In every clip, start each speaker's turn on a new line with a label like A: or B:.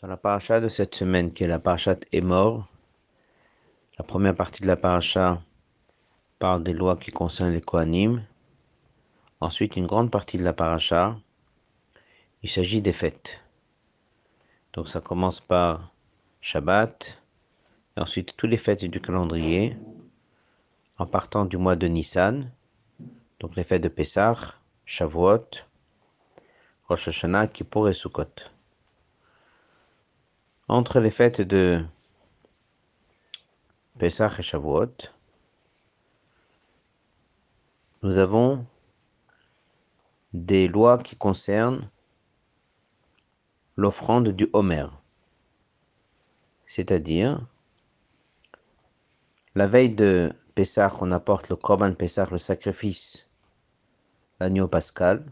A: Dans la paracha de cette semaine, qui est la paracha mort, la première partie de la paracha parle des lois qui concernent les Kohanim. Ensuite, une grande partie de la paracha, il s'agit des fêtes. Donc ça commence par Shabbat, ensuite toutes les fêtes du calendrier, en partant du mois de Nissan, donc les fêtes de Pessah, Shavuot, Rosh Hashanah, Kippour et Sukkot. Entre les fêtes de Pessah et Shavuot, nous avons des lois qui concernent l'offrande du Homer. C'est-à-dire, la veille de Pessah, on apporte le Korban Pessah, le sacrifice, l'agneau pascal.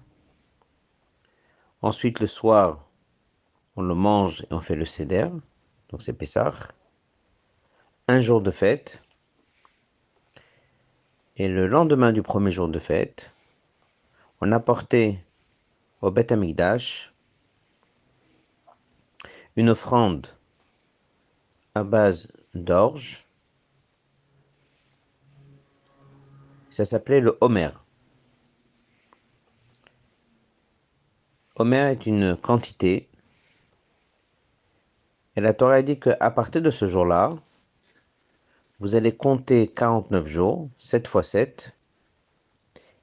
A: Ensuite, le soir, on le mange et on fait le seder, donc c'est Pessah. Un jour de fête. Et le lendemain du premier jour de fête, on a porté au Beth Amikdash une offrande à base d'orge. Ça s'appelait le Homer. Homer est une quantité et la Torah dit qu'à partir de ce jour-là, vous allez compter 49 jours, 7 fois 7,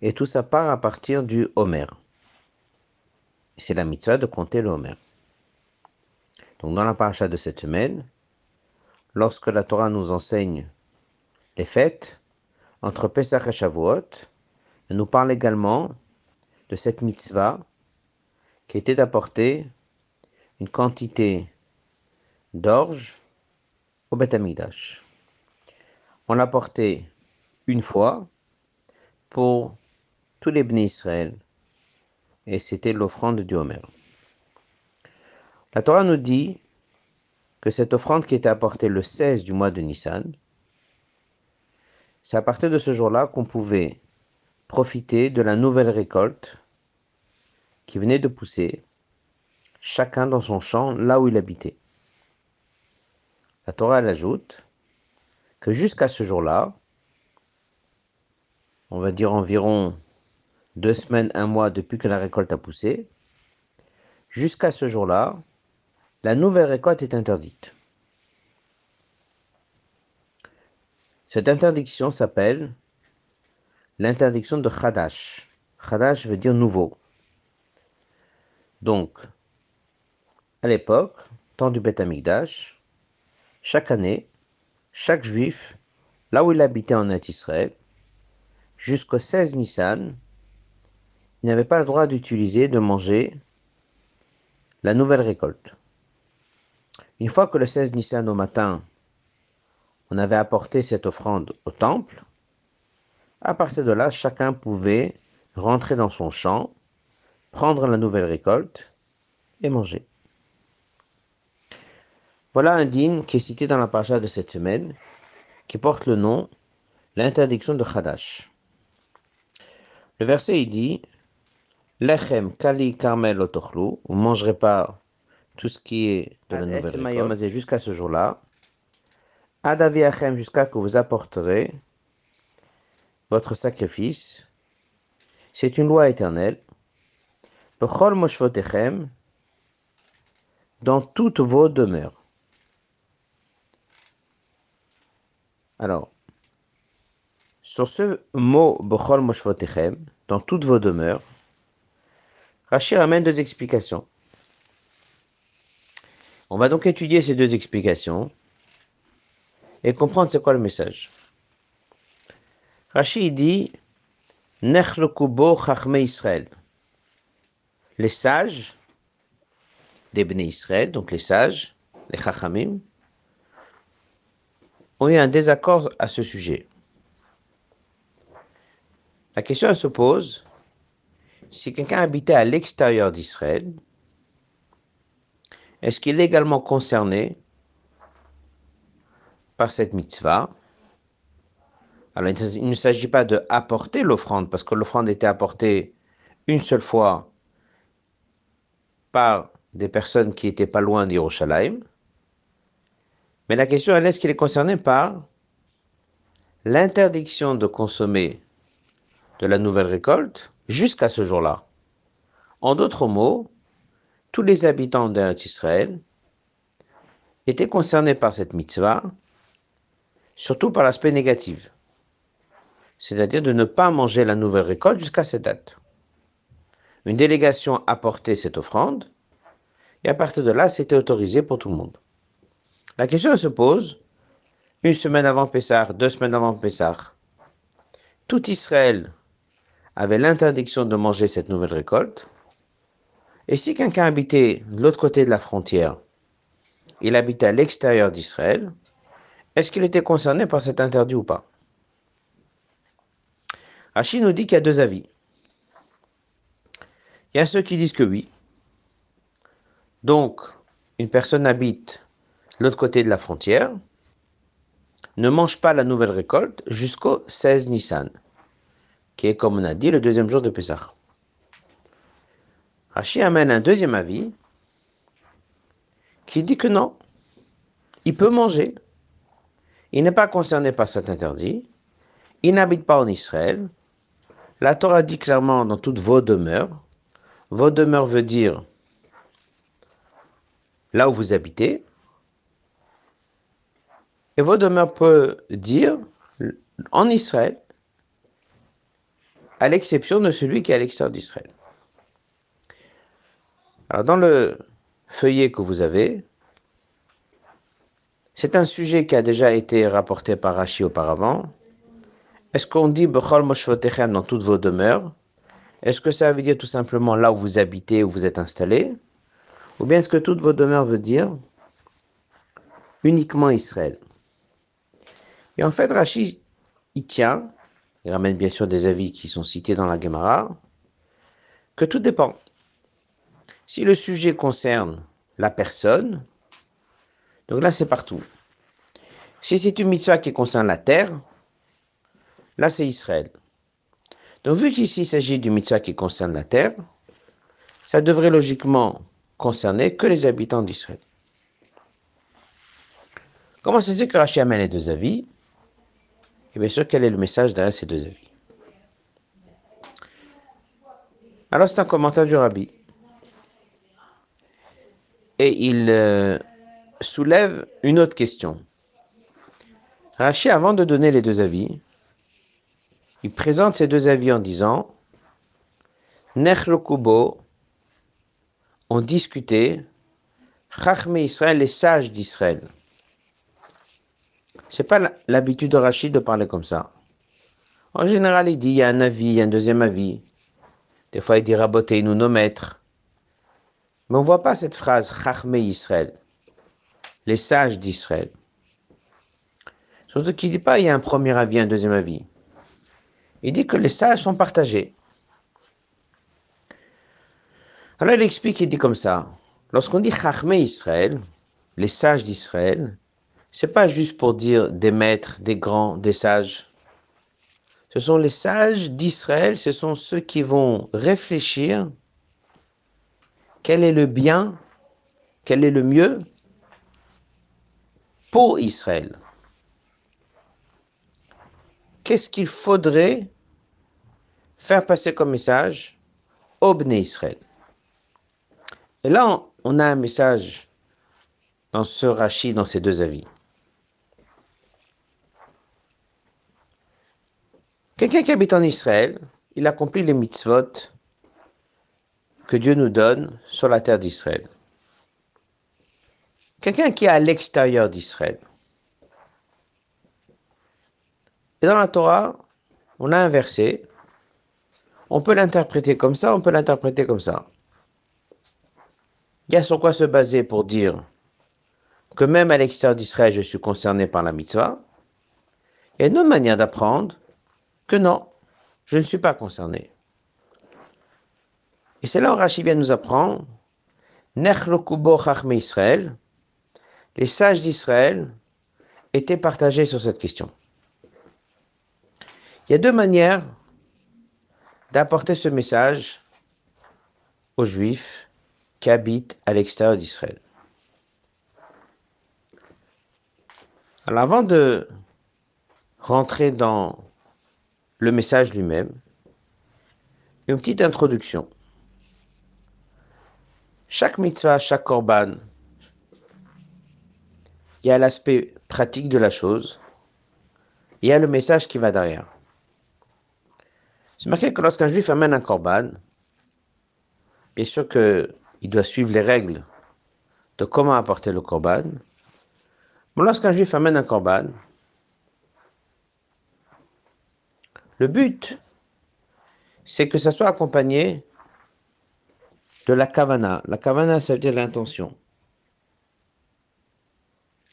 A: et tout ça part à partir du Homer. C'est la mitzvah de compter le Homer. Donc dans la paracha de cette semaine, lorsque la Torah nous enseigne les fêtes, entre Pesach et Shavuot, elle nous parle également de cette mitzvah qui était d'apporter une quantité d'orge au Beth. On l'a porté une fois pour tous les bénis Israël et c'était l'offrande du Homer. La Torah nous dit que cette offrande qui était apportée le 16 du mois de Nissan, c'est à partir de ce jour-là qu'on pouvait profiter de la nouvelle récolte qui venait de pousser, chacun dans son champ, là où il habitait. La Torah ajoute que jusqu'à ce jour-là, on va dire environ deux semaines, un mois depuis que la récolte a poussé, jusqu'à ce jour-là, la nouvelle récolte est interdite. Cette interdiction s'appelle l'interdiction de Khadash. Khadash veut dire nouveau. Donc, à l'époque, temps du Beth Amikdash, chaque année, chaque juif, là où il habitait en Israël, jusqu'au 16 Nissan, n'avait pas le droit d'utiliser, de manger la nouvelle récolte. Une fois que le 16 Nissan au matin, on avait apporté cette offrande au temple, à partir de là, chacun pouvait rentrer dans son champ, prendre la nouvelle récolte et manger. Voilà un din qui est cité dans la paracha de cette semaine, qui porte le nom l'interdiction de Khadash. Le verset il dit Lechem kali karmel otochlu, vous ne mangerez pas tout ce qui est de la nouvelle jusqu'à ce jour-là. Adaviachem jusqu'à que vous apporterez votre sacrifice. C'est une loi éternelle. Bechol moshvotechem dans toutes vos demeures. Alors, sur ce mot Bechol Moshvotechem, dans toutes vos demeures, Rachir amène deux explications. On va donc étudier ces deux explications et comprendre c'est quoi le message. Rashi dit Nechlokubo Chachme Israël. Les sages des Israël, donc les sages, les Chachamim, ont eu un désaccord à ce sujet. La question se pose si quelqu'un habitait à l'extérieur d'Israël, est-ce qu'il est également concerné par cette mitzvah? Alors, il ne s'agit pas de apporter l'offrande, parce que l'offrande était apportée une seule fois par des personnes qui étaient pas loin d'Yerushalayim. Mais la question est est-ce qu'il est concerné par l'interdiction de consommer de la nouvelle récolte jusqu'à ce jour-là? En d'autres mots, tous les habitants d'Israël étaient concernés par cette mitzvah, surtout par l'aspect négatif, c'est-à-dire de ne pas manger la nouvelle récolte jusqu'à cette date. Une délégation apportait cette offrande, et à partir de là, c'était autorisé pour tout le monde. La question se pose, une semaine avant Pessah, deux semaines avant Pessah, tout Israël avait l'interdiction de manger cette nouvelle récolte. Et si quelqu'un habitait de l'autre côté de la frontière, il habitait à l'extérieur d'Israël, est-ce qu'il était concerné par cet interdit ou pas? Achille nous dit qu'il y a deux avis. Il y a ceux qui disent que oui. Donc, une personne habite l'autre côté de la frontière, ne mange pas la nouvelle récolte jusqu'au 16 Nissan qui est, comme on a dit, le deuxième jour de Pessah. Rashi amène un deuxième avis qui dit que non, il peut manger. Il n'est pas concerné par cet interdit. Il n'habite pas en Israël. La Torah dit clairement dans toutes vos demeures. Vos demeures veut dire là où vous habitez. Et vos demeures peut dire en Israël à l'exception de celui qui est à l'extérieur d'Israël. Alors dans le feuillet que vous avez, c'est un sujet qui a déjà été rapporté par Rashi auparavant. Est-ce qu'on dit Bechol Moshvotechem dans toutes vos demeures Est-ce que ça veut dire tout simplement là où vous habitez, où vous êtes installé? Ou bien est-ce que toutes vos demeures veut dire uniquement Israël? Et en fait, Rashi, il tient il ramène bien sûr des avis qui sont cités dans la Gemara, que tout dépend. Si le sujet concerne la personne, donc là c'est partout. Si c'est une mitzvah qui concerne la terre, là c'est Israël. Donc vu qu'ici il s'agit d'une mitzvah qui concerne la terre, ça devrait logiquement concerner que les habitants d'Israël. Comment ça se fait que Rashi amène les deux avis? Et bien sûr, quel est le message derrière ces deux avis? Alors, c'est un commentaire du rabbi. Et il euh, soulève une autre question. Rachi, avant de donner les deux avis, il présente ces deux avis en disant Nech Kubo ont discuté Chachme Israël, les sages d'Israël. C'est pas l'habitude de Rachid de parler comme ça. En général, il dit il y a un avis, il y a un deuxième avis. Des fois, il dit raboter nous nos maîtres. Mais on ne voit pas cette phrase Chachme Israël, les sages d'Israël. Surtout qu'il dit pas il y a un premier avis, un deuxième avis. Il dit que les sages sont partagés. Alors il explique, il dit comme ça. Lorsqu'on dit Chachme Israël, les sages d'Israël, c'est pas juste pour dire des maîtres, des grands, des sages. Ce sont les sages d'Israël, ce sont ceux qui vont réfléchir quel est le bien, quel est le mieux pour Israël. Qu'est-ce qu'il faudrait faire passer comme message au Bnei Israël? Et là, on a un message dans ce rachis, dans ces deux avis. Quelqu'un qui habite en Israël, il accomplit les mitzvot que Dieu nous donne sur la terre d'Israël. Quelqu'un qui est à l'extérieur d'Israël. Et dans la Torah, on a un verset. On peut l'interpréter comme ça, on peut l'interpréter comme ça. Il y a sur quoi se baser pour dire que même à l'extérieur d'Israël, je suis concerné par la mitzvah. Il y a une autre manière d'apprendre non, je ne suis pas concerné. Et c'est là où Rashi vient nous apprendre Israël, les sages d'Israël étaient partagés sur cette question. Il y a deux manières d'apporter ce message aux Juifs qui habitent à l'extérieur d'Israël. Alors avant de rentrer dans le message lui-même, une petite introduction. Chaque mitzvah, chaque korban, il y a l'aspect pratique de la chose, il y a le message qui va derrière. C'est marqué que lorsqu'un juif amène un korban, bien sûr qu'il doit suivre les règles de comment apporter le korban. Mais lorsqu'un juif amène un korban, le but, c'est que ça soit accompagné de la kavana. La kavana, ça veut dire l'intention.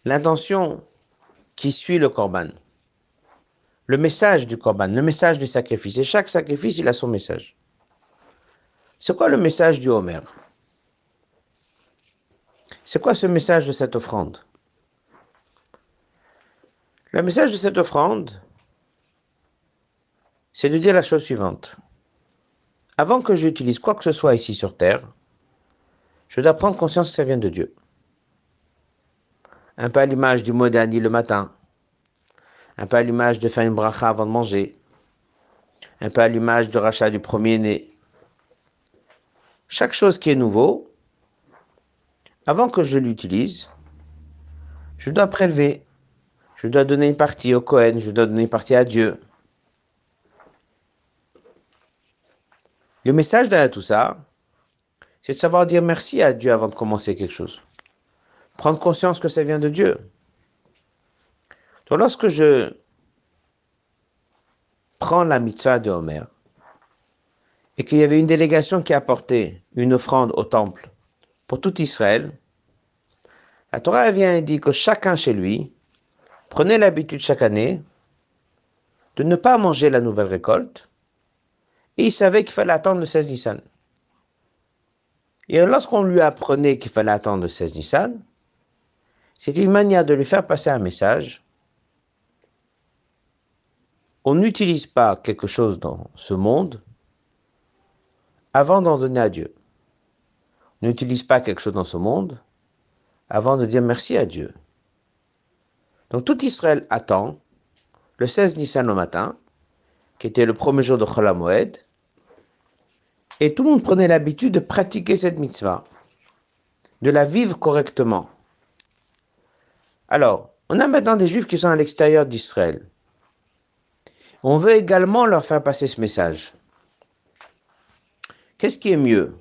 A: L'intention qui suit le korban. Le message du korban, le message du sacrifice. Et chaque sacrifice, il a son message. C'est quoi le message du Homer? C'est quoi ce message de cette offrande? Le message de cette offrande, c'est de dire la chose suivante. Avant que j'utilise quoi que ce soit ici sur Terre, je dois prendre conscience que ça vient de Dieu. Un peu à l'image du modani le matin, un peu à l'image de faire une bracha avant de manger, un peu à l'image de rachat du premier-né, chaque chose qui est nouveau, avant que je l'utilise, je dois prélever. Je dois donner une partie au Cohen, je dois donner une partie à Dieu. Le message derrière tout ça, c'est de savoir dire merci à Dieu avant de commencer quelque chose. Prendre conscience que ça vient de Dieu. Lorsque je prends la mitzvah de Homer, et qu'il y avait une délégation qui apportait une offrande au temple pour tout Israël, la Torah vient et dit que chacun chez lui prenait l'habitude chaque année de ne pas manger la nouvelle récolte, et il savait qu'il fallait attendre le 16 Nissan. Et lorsqu'on lui apprenait qu'il fallait attendre le 16 Nissan, c'était une manière de lui faire passer un message. On n'utilise pas quelque chose dans ce monde avant d'en donner à Dieu. N'utilise pas quelque chose dans ce monde avant de dire merci à Dieu. Donc tout Israël attend le 16 Nissan au matin, qui était le premier jour de Chol et tout le monde prenait l'habitude de pratiquer cette mitzvah, de la vivre correctement. Alors, on a maintenant des juifs qui sont à l'extérieur d'Israël. On veut également leur faire passer ce message. Qu'est-ce qui est mieux?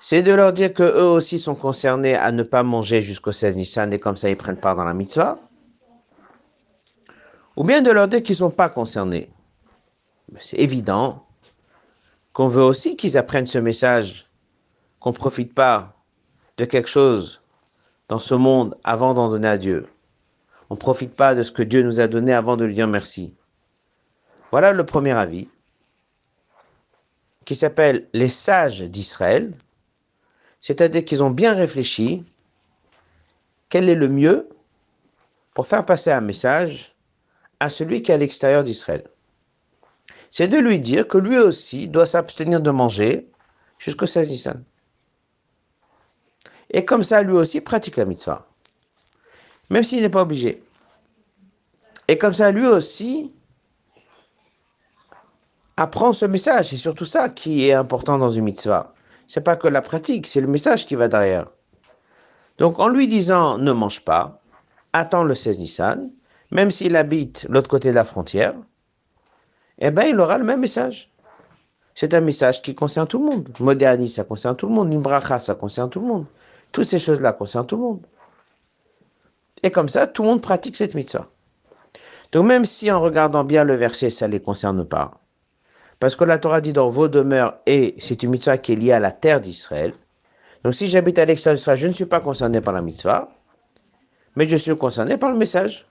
A: C'est de leur dire que eux aussi sont concernés à ne pas manger jusqu'au 16 Nissan et comme ça ils prennent part dans la mitzvah Ou bien de leur dire qu'ils ne sont pas concernés C'est évident qu'on veut aussi qu'ils apprennent ce message, qu'on ne profite pas de quelque chose dans ce monde avant d'en donner à Dieu. On ne profite pas de ce que Dieu nous a donné avant de lui dire merci. Voilà le premier avis qui s'appelle les sages d'Israël, c'est-à-dire qu'ils ont bien réfléchi quel est le mieux pour faire passer un message à celui qui est à l'extérieur d'Israël. C'est de lui dire que lui aussi doit s'abstenir de manger jusqu'au 16 Nissan. Et comme ça, lui aussi pratique la mitzvah, même s'il n'est pas obligé. Et comme ça, lui aussi apprend ce message. C'est surtout ça qui est important dans une mitzvah. C'est pas que la pratique, c'est le message qui va derrière. Donc en lui disant ne mange pas, attends le 16 Nissan, même s'il habite l'autre côté de la frontière, eh bien il aura le même message. C'est un message qui concerne tout le monde. Moderni, ça concerne tout le monde. Nimbracha, ça concerne tout le monde. Toutes ces choses-là concernent tout le monde. Et comme ça, tout le monde pratique cette mitzvah. Donc même si en regardant bien le verset, ça ne les concerne pas, parce que la Torah dit dans vos demeures, et c'est une mitzvah qui est liée à la terre d'Israël. Donc si j'habite à l'extérieur d'Israël, je ne suis pas concerné par la mitzvah, mais je suis concerné par le message.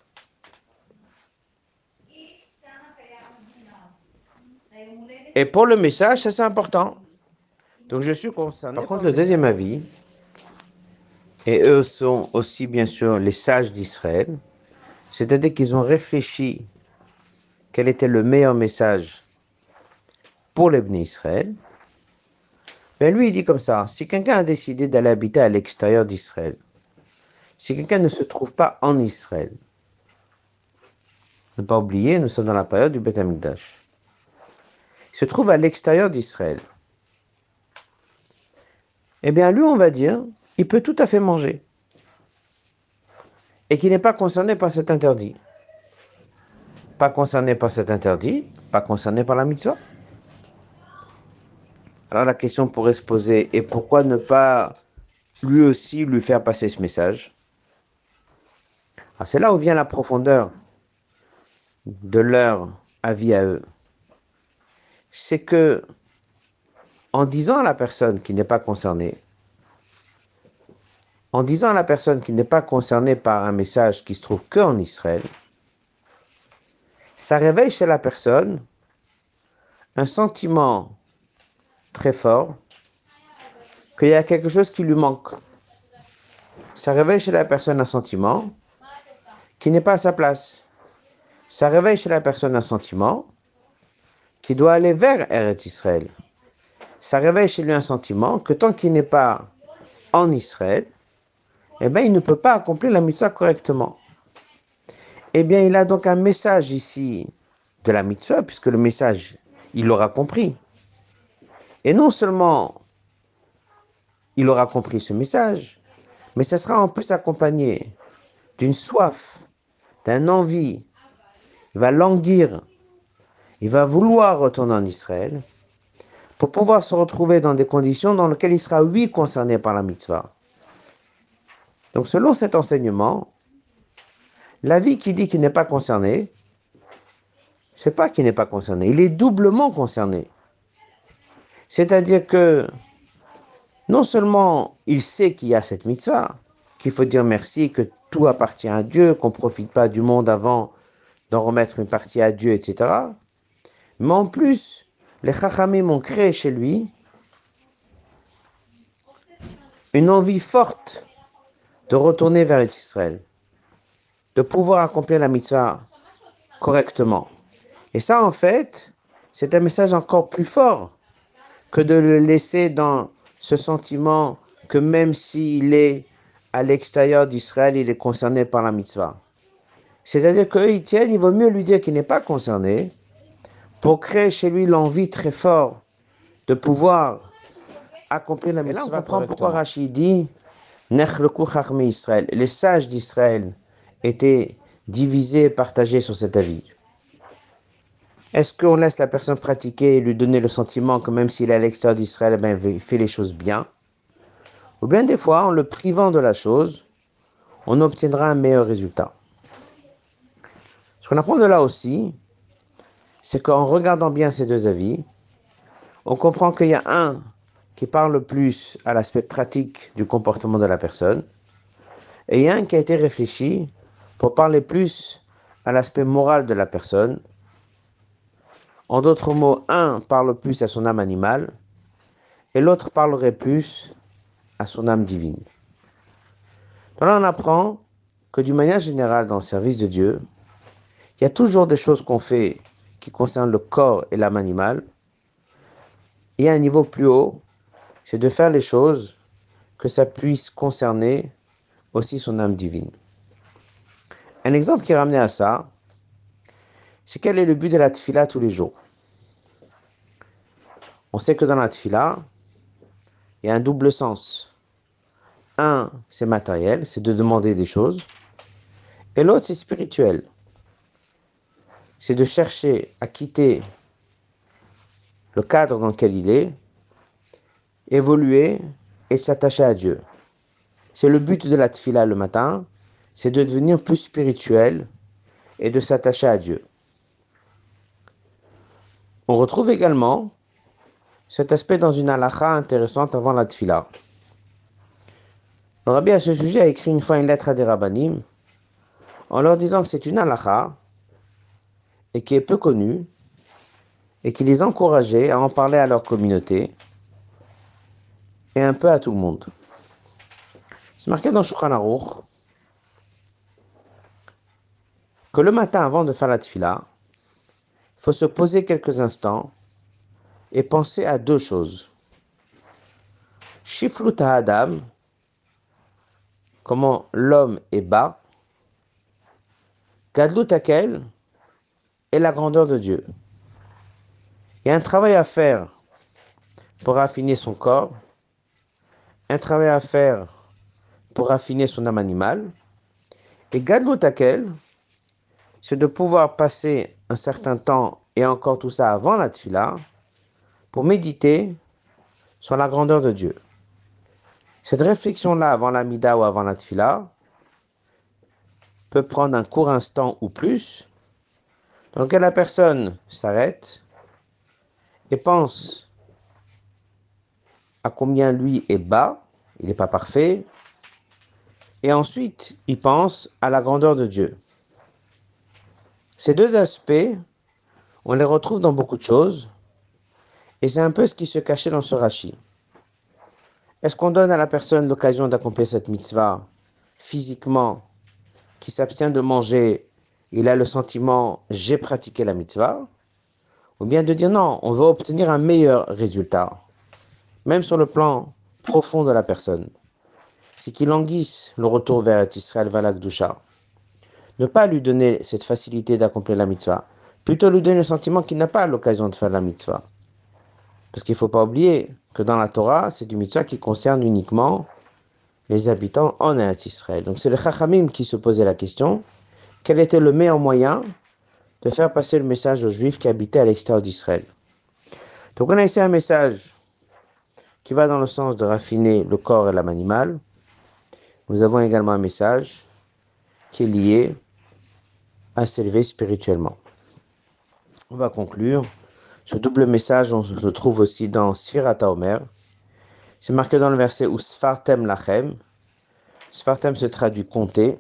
A: Et pour le message, ça c'est important. Donc je suis concerné. Par contre, le deuxième avis, et eux sont aussi bien sûr les sages d'Israël, c'est-à-dire qu'ils ont réfléchi quel était le meilleur message pour les Israël. Ben lui, il dit comme ça, si quelqu'un a décidé d'aller habiter à l'extérieur d'Israël, si quelqu'un ne se trouve pas en Israël, ne pas oublier, nous sommes dans la période du Beth Amikdash, il se trouve à l'extérieur d'Israël, eh bien lui, on va dire, il peut tout à fait manger et qui n'est pas concerné par cet interdit. Pas concerné par cet interdit, pas concerné par la mitzvah. Alors la question pourrait se poser, et pourquoi ne pas lui aussi lui faire passer ce message? C'est là où vient la profondeur de leur avis à eux. C'est que, en disant à la personne qui n'est pas concernée, en disant à la personne qui n'est pas concernée par un message qui se trouve que en Israël, ça réveille chez la personne un sentiment très fort qu'il y a quelque chose qui lui manque. Ça réveille chez la personne un sentiment qui n'est pas à sa place. Ça réveille chez la personne un sentiment qui doit aller vers Eretz Israël. Ça réveille chez lui un sentiment que tant qu'il n'est pas en Israël, eh bien, il ne peut pas accomplir la mitzvah correctement. Eh bien, il a donc un message ici de la mitzvah, puisque le message, il l'aura compris. Et non seulement il aura compris ce message, mais ça sera en plus accompagné d'une soif, d'un envie. Il va languir, il va vouloir retourner en Israël pour pouvoir se retrouver dans des conditions dans lesquelles il sera, oui, concerné par la mitzvah. Donc selon cet enseignement, la vie qui dit qu'il n'est pas concerné, c'est pas qu'il n'est pas concerné, il est doublement concerné. C'est-à-dire que non seulement il sait qu'il y a cette mitzvah, qu'il faut dire merci, que tout appartient à Dieu, qu'on ne profite pas du monde avant d'en remettre une partie à Dieu, etc. Mais en plus, les Chachamim ont créé chez lui une envie forte de retourner vers Israël, de pouvoir accomplir la mitzvah correctement. Et ça, en fait, c'est un message encore plus fort que de le laisser dans ce sentiment que même s'il est à l'extérieur d'Israël, il est concerné par la mitzvah. C'est-à-dire qu'eux, ils tiennent, il vaut mieux lui dire qu'il n'est pas concerné pour créer chez lui l'envie très forte de pouvoir accomplir la mitzvah. Et là, on comprend pourquoi Rachid dit les sages d'Israël étaient divisés et partagés sur cet avis. Est-ce qu'on laisse la personne pratiquer et lui donner le sentiment que même s'il est à l'extérieur d'Israël, eh ben, il fait les choses bien? Ou bien des fois, en le privant de la chose, on obtiendra un meilleur résultat. Ce qu'on apprend de là aussi, c'est qu'en regardant bien ces deux avis, on comprend qu'il y a un qui parle plus à l'aspect pratique du comportement de la personne, et un qui a été réfléchi pour parler plus à l'aspect moral de la personne. En d'autres mots, un parle plus à son âme animale, et l'autre parlerait plus à son âme divine. Donc là, on apprend que d'une manière générale, dans le service de Dieu, il y a toujours des choses qu'on fait qui concernent le corps et l'âme animale. Et à un niveau plus haut, c'est de faire les choses que ça puisse concerner aussi son âme divine. Un exemple qui est ramené à ça, c'est quel est le but de la tfila tous les jours? On sait que dans la tfila, il y a un double sens. Un, c'est matériel, c'est de demander des choses. Et l'autre, c'est spirituel. C'est de chercher à quitter le cadre dans lequel il est évoluer et s'attacher à Dieu. C'est le but de la tfila le matin, c'est de devenir plus spirituel et de s'attacher à Dieu. On retrouve également cet aspect dans une halakha intéressante avant la tfila. Le rabbi à ce sujet a écrit une fois une lettre à des rabbinim en leur disant que c'est une halakha et qui est peu connue et qui les encourageait à en parler à leur communauté et un peu à tout le monde. C'est marqué dans Shulchan que le matin, avant de faire la tfila, il faut se poser quelques instants et penser à deux choses. Shiflut Adam, comment l'homme est bas. Gadlut Akel est la grandeur de Dieu. Il y a un travail à faire pour affiner son corps, un travail à faire pour affiner son âme animale. Et Gadlut Akel, c'est de pouvoir passer un certain temps et encore tout ça avant la tfila pour méditer sur la grandeur de Dieu. Cette réflexion-là avant la mida ou avant la tfila peut prendre un court instant ou plus, dans lequel la personne s'arrête et pense à combien lui est bas, il n'est pas parfait, et ensuite il pense à la grandeur de Dieu. Ces deux aspects, on les retrouve dans beaucoup de choses, et c'est un peu ce qui se cachait dans ce rachis. Est-ce qu'on donne à la personne l'occasion d'accomplir cette mitzvah physiquement, qui s'abstient de manger, il a le sentiment j'ai pratiqué la mitzvah Ou bien de dire non, on veut obtenir un meilleur résultat, même sur le plan profond de la personne. C'est qu'il languisse le retour vers Israël Valakdusha. Ne pas lui donner cette facilité d'accomplir la mitzvah, plutôt lui donner le sentiment qu'il n'a pas l'occasion de faire la mitzvah. Parce qu'il ne faut pas oublier que dans la Torah, c'est du mitzvah qui concerne uniquement les habitants en Israël. Donc c'est le Chachamim qui se posait la question quel était le meilleur moyen de faire passer le message aux Juifs qui habitaient à l'extérieur d'Israël Donc on a ici un message qui va dans le sens de raffiner le corps et l'âme animale. Nous avons également un message qui est lié à s'élever spirituellement. On va conclure ce double message, on le trouve aussi dans Sfirata Omer. C'est marqué dans le verset où Sfartem Lachem. Sfartem se traduit compter.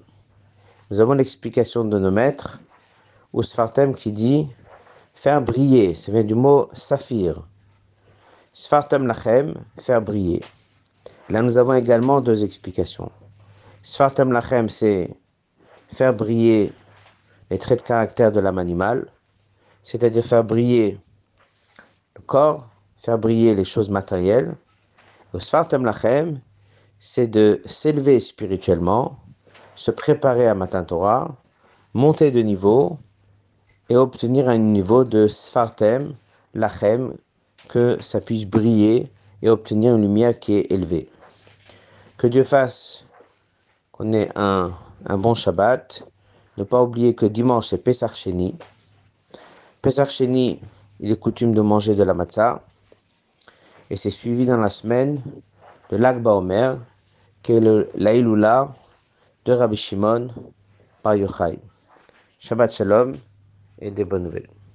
A: Nous avons l'explication de nos maîtres, ou Sfartem qui dit faire briller. Ça vient du mot saphir. Sfartem Lachem, faire briller. Là, nous avons également deux explications. Sfartem Lachem, c'est faire briller les traits de caractère de l'âme animale, c'est-à-dire faire briller corps, faire briller les choses matérielles. Le Svartam Lachem, c'est de s'élever spirituellement, se préparer à Matan Torah, monter de niveau et obtenir un niveau de Svartem Lachem, que ça puisse briller et obtenir une lumière qui est élevée. Que Dieu fasse qu'on ait un, un, bon Shabbat. Ne pas oublier que dimanche c'est Pesach Sheni. Pesach Sheni, il est coutume de manger de la matzah. Et c'est suivi dans la semaine de l'Akba Omer, qui est l'Aïloula de Rabbi Shimon par Yochai. Shabbat Shalom et des bonnes nouvelles.